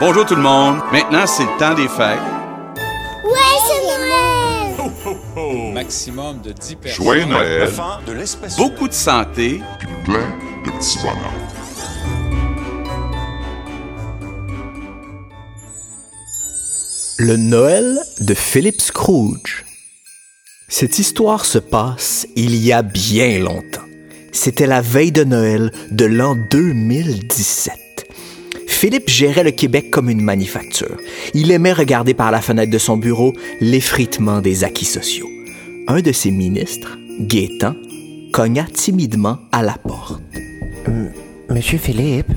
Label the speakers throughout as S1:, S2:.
S1: Bonjour tout le monde. Maintenant, c'est le temps des fêtes.
S2: Ouais, c'est Noël!
S3: Maximum de 10 personnes.
S4: Joyeux Noël,
S5: de l'espèce
S1: Beaucoup de santé.
S4: puis plein de petits bonheurs.
S6: Le Noël de Philip Scrooge. Cette histoire se passe il y a bien longtemps. C'était la veille de Noël de l'an 2017. Philippe gérait le Québec comme une manufacture. Il aimait regarder par la fenêtre de son bureau l'effritement des acquis sociaux. Un de ses ministres, Gaétan, cogna timidement à la porte.
S7: Monsieur Philippe,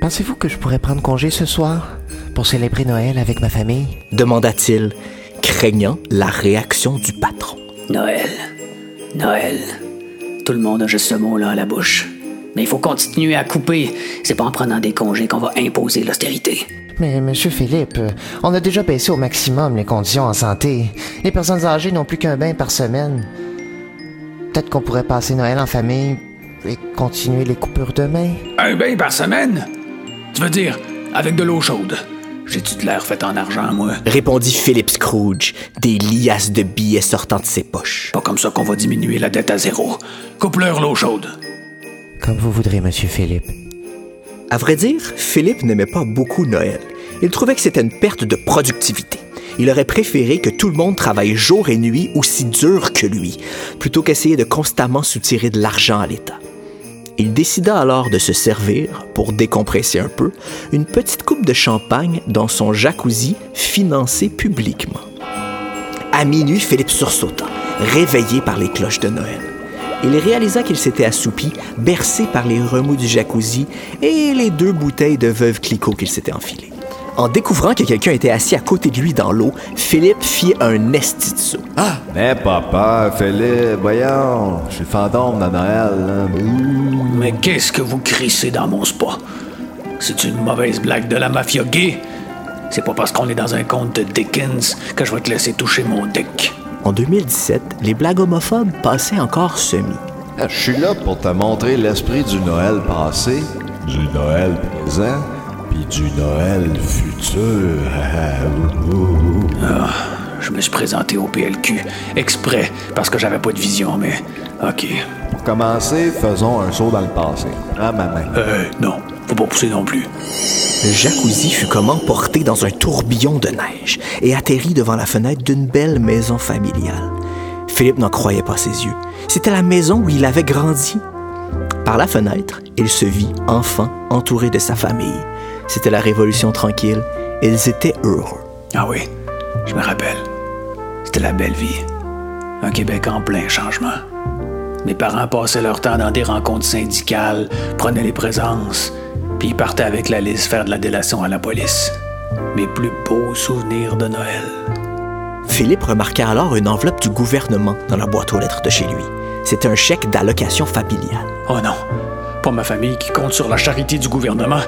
S7: pensez-vous que je pourrais prendre congé ce soir pour célébrer Noël avec ma famille?
S6: demanda-t-il, craignant la réaction du patron.
S8: Noël. Noël. Tout le monde a juste ce mot-là à la bouche. Mais il faut continuer à couper. C'est pas en prenant des congés qu'on va imposer l'austérité.
S7: Mais monsieur Philippe, on a déjà baissé au maximum les conditions en santé. Les personnes âgées n'ont plus qu'un bain par semaine. Peut-être qu'on pourrait passer Noël en famille et continuer les coupures demain.
S8: Un bain par semaine? Tu veux dire, avec de l'eau chaude? J'ai-tu de l'air fait en argent, moi?
S6: répondit Philip Scrooge, des liasses de billets sortant de ses poches.
S8: Pas comme ça qu'on va diminuer la dette à zéro. Coupe-leur l'eau chaude.
S7: Comme vous voudrez, monsieur Philippe.
S6: À vrai dire, Philippe n'aimait pas beaucoup Noël. Il trouvait que c'était une perte de productivité. Il aurait préféré que tout le monde travaille jour et nuit aussi dur que lui, plutôt qu'essayer de constamment soutirer de l'argent à l'État. Il décida alors de se servir, pour décompresser un peu, une petite coupe de champagne dans son jacuzzi financé publiquement. À minuit, Philippe sursauta, réveillé par les cloches de Noël. Il réalisa qu'il s'était assoupi, bercé par les remous du jacuzzi et les deux bouteilles de Veuve Clicquot qu'il s'était enfilées. En découvrant que quelqu'un était assis à côté de lui dans l'eau, Philippe fit un esti de saut.
S9: Mais papa, Philippe, voyons, je suis fantôme de Noël. Ouh.
S8: Mais qu'est-ce que vous crissez dans mon spa? C'est une mauvaise blague de la mafia gay? C'est pas parce qu'on est dans un conte de Dickens que je vais te laisser toucher mon dick.
S6: En 2017, les blagues homophobes passaient encore semi.
S9: Ah, Je suis là pour te montrer l'esprit du Noël passé, du Noël présent, puis du Noël futur. Ouh.
S8: Je me suis présenté au PLQ exprès parce que j'avais pas de vision, mais ok.
S9: Pour commencer, faisons un saut dans le passé. Prends ma main.
S8: Euh, non, faut pas pousser non plus.
S6: Le jacuzzi fut comme emporté dans un tourbillon de neige et atterrit devant la fenêtre d'une belle maison familiale. Philippe n'en croyait pas ses yeux. C'était la maison où il avait grandi. Par la fenêtre, il se vit enfant entouré de sa famille. C'était la Révolution tranquille. Ils étaient heureux.
S8: Ah oui, je me rappelle. C'était la belle vie. Un Québec en plein changement. Mes parents passaient leur temps dans des rencontres syndicales, prenaient les présences, puis ils partaient avec la liste faire de la délation à la police. Mes plus beaux souvenirs de Noël.
S6: Philippe remarqua alors une enveloppe du gouvernement dans la boîte aux lettres de chez lui. C'était un chèque d'allocation familiale.
S8: Oh non, pas ma famille qui compte sur la charité du gouvernement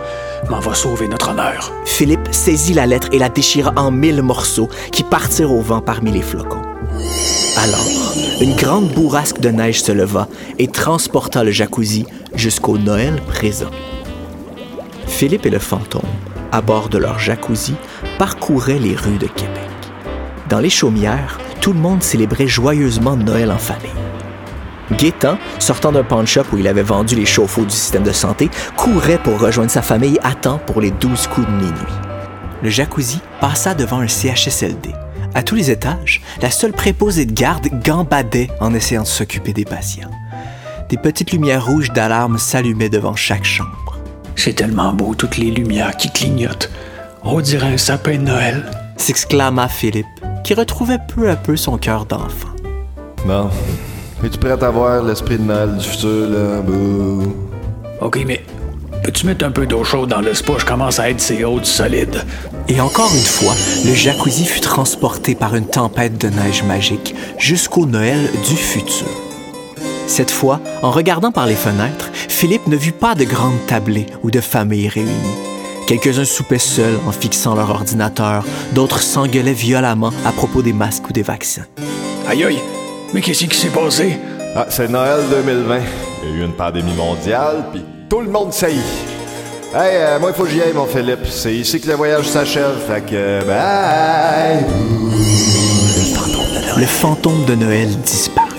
S8: m'en va sauver notre honneur.
S6: Philippe saisit la lettre et la déchira en mille morceaux qui partirent au vent parmi les flocons. Alors, une grande bourrasque de neige se leva et transporta le jacuzzi jusqu'au Noël présent. Philippe et le fantôme, à bord de leur jacuzzi, parcouraient les rues de Québec. Dans les chaumières, tout le monde célébrait joyeusement Noël en famille. Gaétan, sortant d'un pawn shop où il avait vendu les chauffe-eau du système de santé, courait pour rejoindre sa famille à temps pour les 12 coups de minuit. Le jacuzzi passa devant un CHSLD. À tous les étages, la seule préposée de garde gambadait en essayant de s'occuper des patients. Des petites lumières rouges d'alarme s'allumaient devant chaque chambre.
S8: C'est tellement beau, toutes les lumières qui clignotent. On dirait un sapin de Noël.
S6: S'exclama Philippe, qui retrouvait peu à peu son cœur d'enfant.
S9: Bon. Es-tu prêt à voir l'esprit de Noël du futur, là? Bouh.
S8: OK, mais peux-tu mettre un peu d'eau chaude dans le spa? Je commence à être ces eaux du solide.
S6: Et encore une fois, le jacuzzi fut transporté par une tempête de neige magique jusqu'au Noël du futur. Cette fois, en regardant par les fenêtres, Philippe ne vit pas de grandes tablées ou de familles réunies. Quelques-uns soupaient seuls en fixant leur ordinateur, d'autres s'engueulaient violemment à propos des masques ou des vaccins.
S8: Aïe aïe, mais qu'est-ce qui s'est passé?
S9: Ah, c'est Noël 2020. Il y a eu une pandémie mondiale, puis tout le monde saillit. Hey, euh, moi, il faut que j'y aille, mon Philippe. C'est ici que le voyage s'achève. Fait que, bye!
S6: Le fantôme de Noël disparut.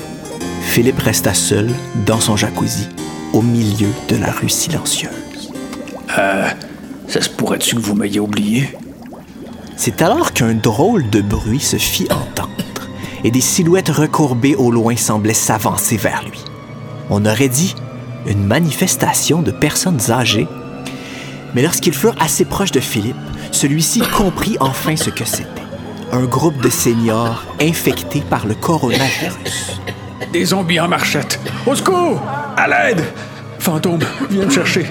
S6: Philippe resta seul dans son jacuzzi, au milieu de la rue silencieuse.
S8: Ça se pourrait-tu que vous m'ayez oublié?
S6: C'est alors qu'un drôle de bruit se fit entendre et des silhouettes recourbées au loin semblaient s'avancer vers lui. On aurait dit une manifestation de personnes âgées. Mais lorsqu'ils furent assez proches de Philippe, celui-ci comprit enfin ce que c'était. Un groupe de seniors infectés par le coronavirus.
S8: Des zombies en marchette. Au secours! À l'aide! Fantôme, viens me chercher.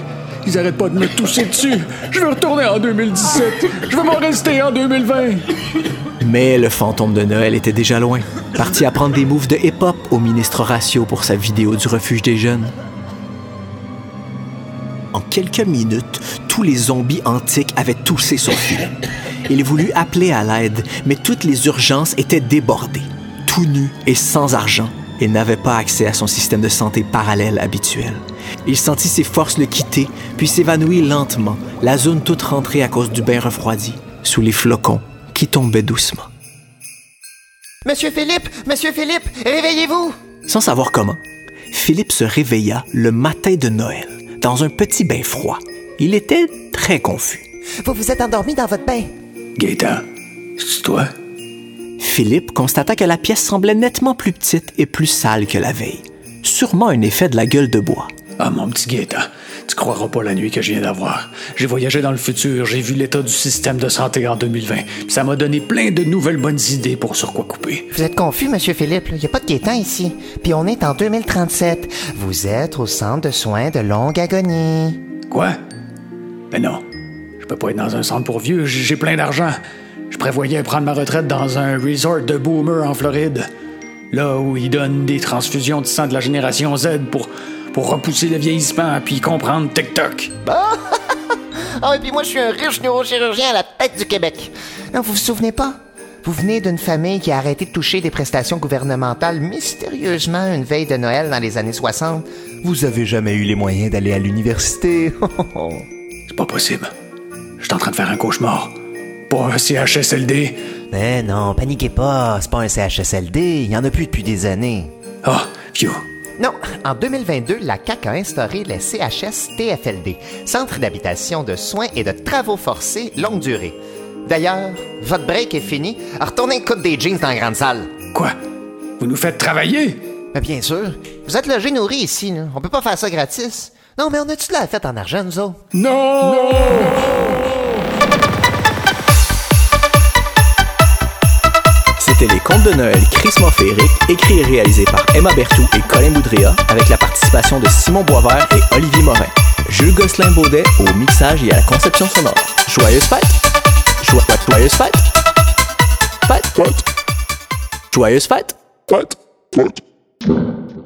S8: Ils arrêtent pas de me tousser dessus. Je veux retourner en 2017. Je veux m'en rester en 2020.
S6: Mais le fantôme de Noël était déjà loin, parti apprendre des moves de hip-hop au ministre Horatio pour sa vidéo du refuge des jeunes. En quelques minutes, tous les zombies antiques avaient toussé sur Philippe. Il voulut appeler à l'aide, mais toutes les urgences étaient débordées. Tout nu et sans argent, il n'avait pas accès à son système de santé parallèle habituel. Il sentit ses forces le quitter, puis s'évanouit lentement, la zone toute rentrée à cause du bain refroidi, sous les flocons qui tombaient doucement.
S7: Monsieur Philippe, Monsieur Philippe, réveillez-vous!
S6: Sans savoir comment, Philippe se réveilla le matin de Noël, dans un petit bain froid. Il était très confus.
S7: Vous vous êtes endormi dans votre bain.
S8: Gaëtan, c'est toi?
S6: Philippe constata que la pièce semblait nettement plus petite et plus sale que la veille. Sûrement un effet de la gueule de bois.
S8: Ah, mon petit Gaëtan, tu croiras pas la nuit que je viens d'avoir. J'ai voyagé dans le futur, j'ai vu l'état du système de santé en 2020. puis Ça m'a donné plein de nouvelles bonnes idées pour sur quoi couper.
S7: Vous êtes confus, Monsieur Philippe. Il n'y a pas de Gaétan ici. Puis on est en 2037. Vous êtes au centre de soins de longue agonie.
S8: Quoi? Ben non. Je peux pas être dans un centre pour vieux, j'ai plein d'argent. Je prévoyais prendre ma retraite dans un resort de boomer en Floride. Là où ils donnent des transfusions de sang de la génération Z pour, pour repousser le vieillissement puis comprendre TikTok.
S7: Ah, et puis moi, je suis un riche neurochirurgien à la tête du Québec. Non, vous vous souvenez pas? Vous venez d'une famille qui a arrêté de toucher des prestations gouvernementales mystérieusement une veille de Noël dans les années 60.
S3: Vous avez jamais eu les moyens d'aller à l'université?
S8: C'est pas possible. Je suis en train de faire un cauchemar. Pas un CHSLD.
S3: Mais non, paniquez pas, c'est pas un CHSLD, il y en a plus depuis des années.
S8: Ah, vieux.
S7: Non, en 2022, la CAQ a instauré les CHS-TFLD, Centre d'habitation de soins et de travaux forcés longue durée. D'ailleurs, votre break est fini. Retournez coudre des jeans dans la grande salle.
S8: Quoi? Vous nous faites travailler?
S7: Mais bien sûr, vous êtes logés nourris ici, là. On peut pas faire ça gratis. Non, mais on a-tu de la fête en argent, nous autres?
S8: Non!
S6: De Noël Christmas féerique, écrits et réalisés par Emma Bertou et Colin Boudria, avec la participation de Simon Boisvert et Olivier Morin. Jules Gosselin-Baudet au mixage et à la conception sonore. Joyeuse fête! Joyeuse fête! Fête! Joyeuse fête!
S4: What? What?